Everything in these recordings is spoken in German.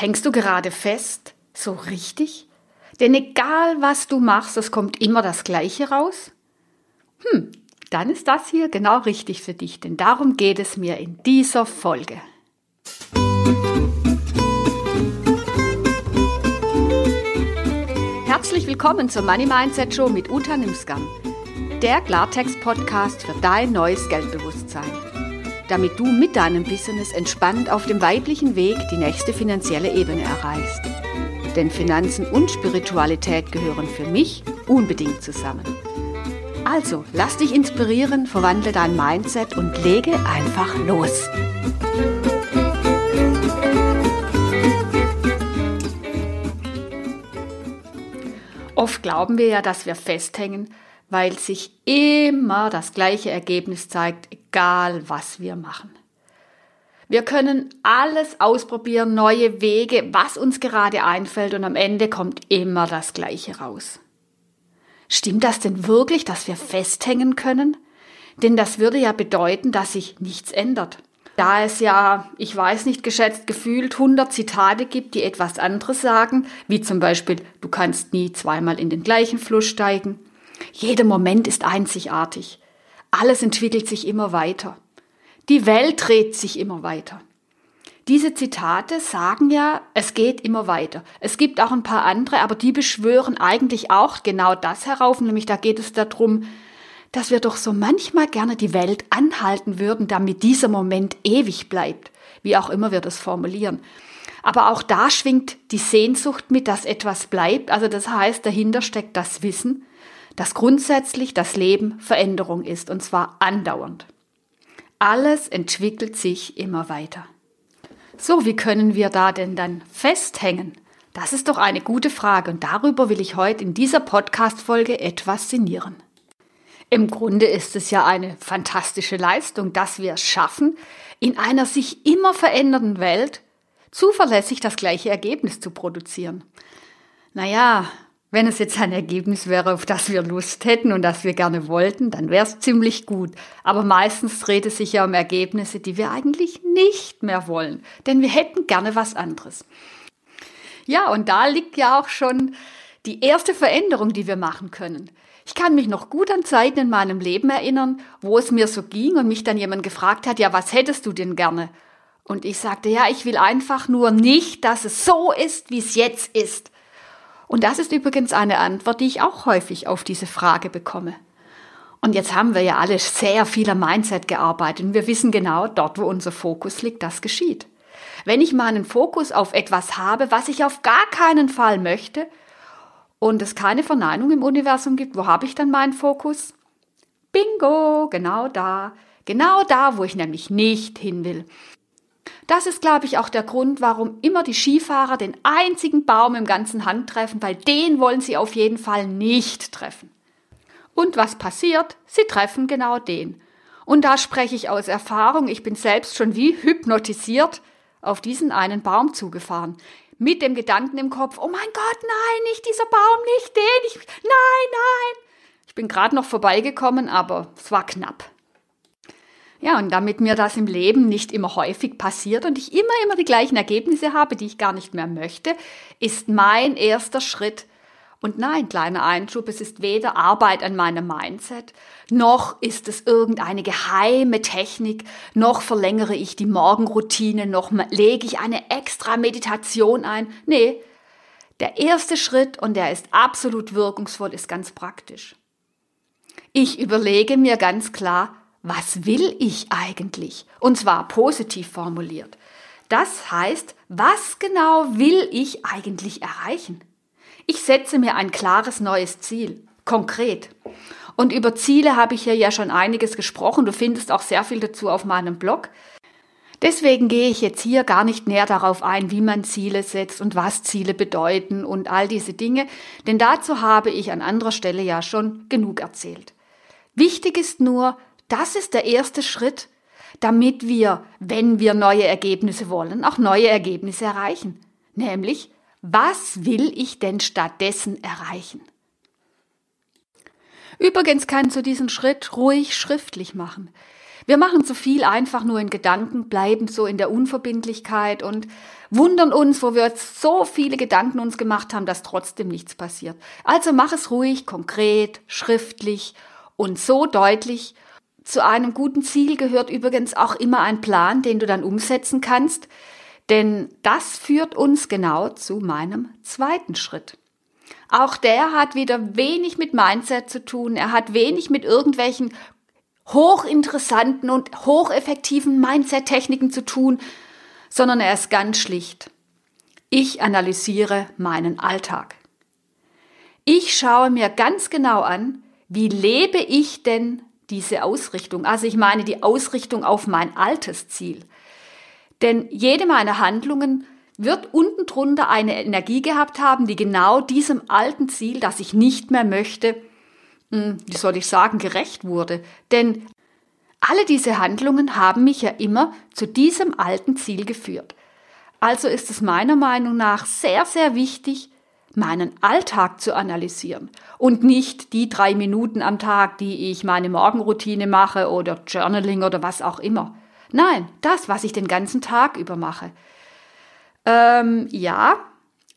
Hängst du gerade fest? So richtig? Denn egal was du machst, es kommt immer das Gleiche raus? Hm, dann ist das hier genau richtig für dich, denn darum geht es mir in dieser Folge. Herzlich willkommen zur Money Mindset Show mit Uta Nimskam, der Klartext-Podcast für dein neues Geldbewusstsein, damit du mit deinem Business entspannt auf dem weiblichen Weg die nächste finanzielle Ebene erreichst. Denn Finanzen und Spiritualität gehören für mich unbedingt zusammen. Also, lass dich inspirieren, verwandle dein Mindset und lege einfach los. Oft glauben wir ja, dass wir festhängen, weil sich immer das gleiche Ergebnis zeigt, egal was wir machen. Wir können alles ausprobieren, neue Wege, was uns gerade einfällt und am Ende kommt immer das Gleiche raus. Stimmt das denn wirklich, dass wir festhängen können? Denn das würde ja bedeuten, dass sich nichts ändert. Da es ja, ich weiß nicht geschätzt, gefühlt 100 Zitate gibt, die etwas anderes sagen, wie zum Beispiel, du kannst nie zweimal in den gleichen Fluss steigen. Jeder Moment ist einzigartig. Alles entwickelt sich immer weiter. Die Welt dreht sich immer weiter. Diese Zitate sagen ja, es geht immer weiter. Es gibt auch ein paar andere, aber die beschwören eigentlich auch genau das herauf, nämlich da geht es darum, dass wir doch so manchmal gerne die Welt anhalten würden, damit dieser Moment ewig bleibt, wie auch immer wir das formulieren. Aber auch da schwingt die Sehnsucht mit, dass etwas bleibt. Also das heißt, dahinter steckt das Wissen, dass grundsätzlich das Leben Veränderung ist, und zwar andauernd. Alles entwickelt sich immer weiter. So, wie können wir da denn dann festhängen? Das ist doch eine gute Frage und darüber will ich heute in dieser Podcast-Folge etwas sinnieren. Im Grunde ist es ja eine fantastische Leistung, dass wir es schaffen, in einer sich immer verändernden Welt zuverlässig das gleiche Ergebnis zu produzieren. Naja, wenn es jetzt ein Ergebnis wäre, auf das wir Lust hätten und das wir gerne wollten, dann wäre es ziemlich gut. Aber meistens dreht es sich ja um Ergebnisse, die wir eigentlich nicht mehr wollen, denn wir hätten gerne was anderes. Ja, und da liegt ja auch schon die erste Veränderung, die wir machen können. Ich kann mich noch gut an Zeiten in meinem Leben erinnern, wo es mir so ging und mich dann jemand gefragt hat, ja, was hättest du denn gerne? Und ich sagte, ja, ich will einfach nur nicht, dass es so ist, wie es jetzt ist. Und das ist übrigens eine Antwort, die ich auch häufig auf diese Frage bekomme. Und jetzt haben wir ja alle sehr viel am Mindset gearbeitet und wir wissen genau, dort, wo unser Fokus liegt, das geschieht. Wenn ich meinen Fokus auf etwas habe, was ich auf gar keinen Fall möchte und es keine Verneinung im Universum gibt, wo habe ich dann meinen Fokus? Bingo, genau da, genau da, wo ich nämlich nicht hin will. Das ist, glaube ich, auch der Grund, warum immer die Skifahrer den einzigen Baum im ganzen Hand treffen, weil den wollen sie auf jeden Fall nicht treffen. Und was passiert? Sie treffen genau den. Und da spreche ich aus Erfahrung, ich bin selbst schon wie hypnotisiert auf diesen einen Baum zugefahren. Mit dem Gedanken im Kopf, oh mein Gott, nein, nicht dieser Baum, nicht den, ich, nein, nein. Ich bin gerade noch vorbeigekommen, aber es war knapp. Ja, und damit mir das im Leben nicht immer häufig passiert und ich immer, immer die gleichen Ergebnisse habe, die ich gar nicht mehr möchte, ist mein erster Schritt. Und nein, kleiner Einschub, es ist weder Arbeit an meinem Mindset, noch ist es irgendeine geheime Technik, noch verlängere ich die Morgenroutine, noch lege ich eine extra Meditation ein. Nee, der erste Schritt, und der ist absolut wirkungsvoll, ist ganz praktisch. Ich überlege mir ganz klar, was will ich eigentlich? Und zwar positiv formuliert. Das heißt, was genau will ich eigentlich erreichen? Ich setze mir ein klares neues Ziel, konkret. Und über Ziele habe ich hier ja schon einiges gesprochen. Du findest auch sehr viel dazu auf meinem Blog. Deswegen gehe ich jetzt hier gar nicht näher darauf ein, wie man Ziele setzt und was Ziele bedeuten und all diese Dinge, denn dazu habe ich an anderer Stelle ja schon genug erzählt. Wichtig ist nur, das ist der erste Schritt, damit wir, wenn wir neue Ergebnisse wollen, auch neue Ergebnisse erreichen. Nämlich, was will ich denn stattdessen erreichen? Übrigens kannst du diesen Schritt ruhig schriftlich machen. Wir machen zu viel einfach nur in Gedanken, bleiben so in der Unverbindlichkeit und wundern uns, wo wir jetzt so viele Gedanken uns gemacht haben, dass trotzdem nichts passiert. Also mach es ruhig, konkret, schriftlich und so deutlich. Zu einem guten Ziel gehört übrigens auch immer ein Plan, den du dann umsetzen kannst, denn das führt uns genau zu meinem zweiten Schritt. Auch der hat wieder wenig mit Mindset zu tun. Er hat wenig mit irgendwelchen hochinteressanten und hocheffektiven Mindset-Techniken zu tun, sondern er ist ganz schlicht. Ich analysiere meinen Alltag. Ich schaue mir ganz genau an, wie lebe ich denn diese Ausrichtung? Also ich meine die Ausrichtung auf mein altes Ziel. Denn jede meiner Handlungen wird unten drunter eine Energie gehabt haben, die genau diesem alten Ziel, das ich nicht mehr möchte, hm, wie soll ich sagen, gerecht wurde. Denn alle diese Handlungen haben mich ja immer zu diesem alten Ziel geführt. Also ist es meiner Meinung nach sehr, sehr wichtig, meinen Alltag zu analysieren und nicht die drei Minuten am Tag, die ich meine Morgenroutine mache oder Journaling oder was auch immer. Nein, das, was ich den ganzen Tag über mache. Ähm, ja,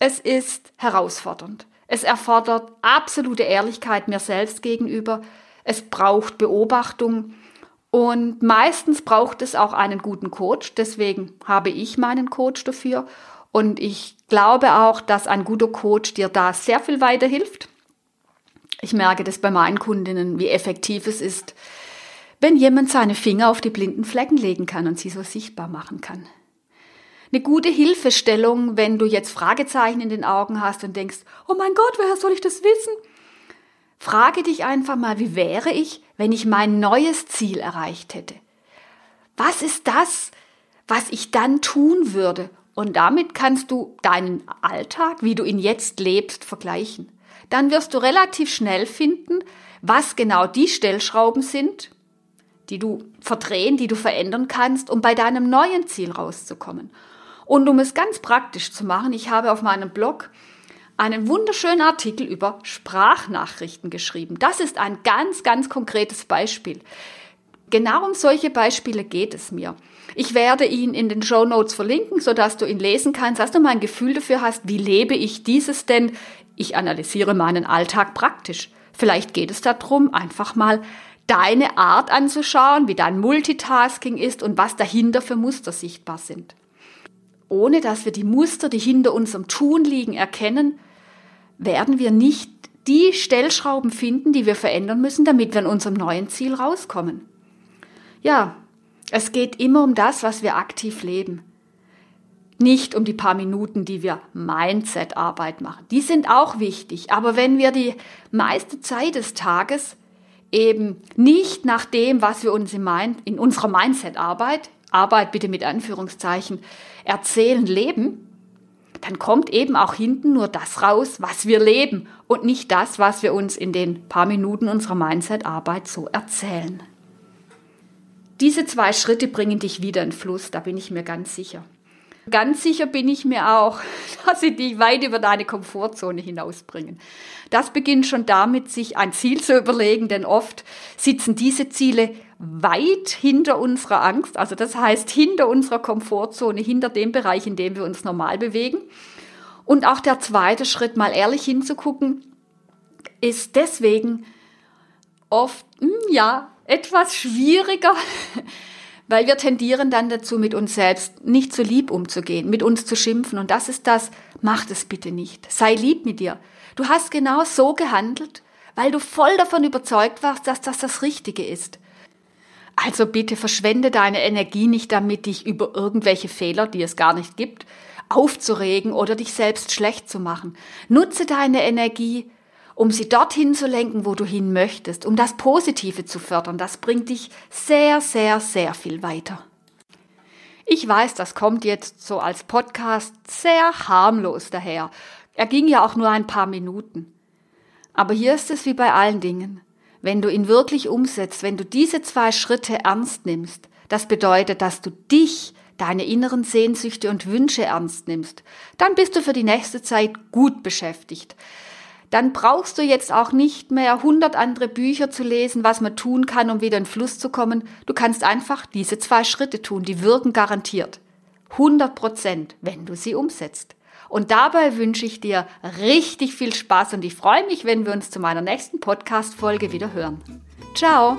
es ist herausfordernd. Es erfordert absolute Ehrlichkeit mir selbst gegenüber. Es braucht Beobachtung. Und meistens braucht es auch einen guten Coach. Deswegen habe ich meinen Coach dafür. Und ich glaube auch, dass ein guter Coach dir da sehr viel weiterhilft. Ich merke das bei meinen Kundinnen, wie effektiv es ist, wenn jemand seine Finger auf die blinden Flecken legen kann und sie so sichtbar machen kann. Eine gute Hilfestellung, wenn du jetzt Fragezeichen in den Augen hast und denkst, oh mein Gott, woher soll ich das wissen? Frage dich einfach mal, wie wäre ich, wenn ich mein neues Ziel erreicht hätte? Was ist das, was ich dann tun würde? Und damit kannst du deinen Alltag, wie du ihn jetzt lebst, vergleichen. Dann wirst du relativ schnell finden, was genau die Stellschrauben sind, die du verdrehen, die du verändern kannst, um bei deinem neuen Ziel rauszukommen. Und um es ganz praktisch zu machen, ich habe auf meinem Blog einen wunderschönen Artikel über Sprachnachrichten geschrieben. Das ist ein ganz, ganz konkretes Beispiel. Genau um solche Beispiele geht es mir. Ich werde ihn in den Show Notes verlinken, sodass du ihn lesen kannst, dass du mal ein Gefühl dafür hast, wie lebe ich dieses denn? Ich analysiere meinen Alltag praktisch. Vielleicht geht es darum, einfach mal deine Art anzuschauen, wie dein Multitasking ist und was dahinter für Muster sichtbar sind. Ohne dass wir die Muster, die hinter unserem Tun liegen, erkennen, werden wir nicht die Stellschrauben finden, die wir verändern müssen, damit wir an unserem neuen Ziel rauskommen. Ja, es geht immer um das, was wir aktiv leben. Nicht um die paar Minuten, die wir Mindset-Arbeit machen. Die sind auch wichtig. Aber wenn wir die meiste Zeit des Tages eben nicht nach dem, was wir uns in, Mind, in unserer Mindset-Arbeit, Arbeit bitte mit Anführungszeichen, erzählen, leben, dann kommt eben auch hinten nur das raus, was wir leben und nicht das, was wir uns in den paar Minuten unserer Mindset-Arbeit so erzählen. Diese zwei Schritte bringen dich wieder in Fluss, da bin ich mir ganz sicher. Ganz sicher bin ich mir auch, dass sie dich weit über deine Komfortzone hinausbringen. Das beginnt schon damit, sich ein Ziel zu überlegen, denn oft sitzen diese Ziele weit hinter unserer Angst, also das heißt hinter unserer Komfortzone, hinter dem Bereich, in dem wir uns normal bewegen. Und auch der zweite Schritt, mal ehrlich hinzugucken, ist deswegen oft, hm, ja, etwas schwieriger, weil wir tendieren dann dazu, mit uns selbst nicht so lieb umzugehen, mit uns zu schimpfen. Und das ist das, mach das bitte nicht. Sei lieb mit dir. Du hast genau so gehandelt, weil du voll davon überzeugt warst, dass das das Richtige ist. Also bitte verschwende deine Energie nicht damit, dich über irgendwelche Fehler, die es gar nicht gibt, aufzuregen oder dich selbst schlecht zu machen. Nutze deine Energie, um sie dorthin zu lenken, wo du hin möchtest, um das Positive zu fördern. Das bringt dich sehr, sehr, sehr viel weiter. Ich weiß, das kommt jetzt so als Podcast sehr harmlos daher. Er ging ja auch nur ein paar Minuten. Aber hier ist es wie bei allen Dingen wenn du ihn wirklich umsetzt, wenn du diese zwei Schritte ernst nimmst, das bedeutet, dass du dich, deine inneren Sehnsüchte und Wünsche ernst nimmst, dann bist du für die nächste Zeit gut beschäftigt. Dann brauchst du jetzt auch nicht mehr 100 andere Bücher zu lesen, was man tun kann, um wieder in Fluss zu kommen. Du kannst einfach diese zwei Schritte tun, die wirken garantiert. 100 Prozent, wenn du sie umsetzt. Und dabei wünsche ich dir richtig viel Spaß und ich freue mich, wenn wir uns zu meiner nächsten Podcast-Folge wieder hören. Ciao!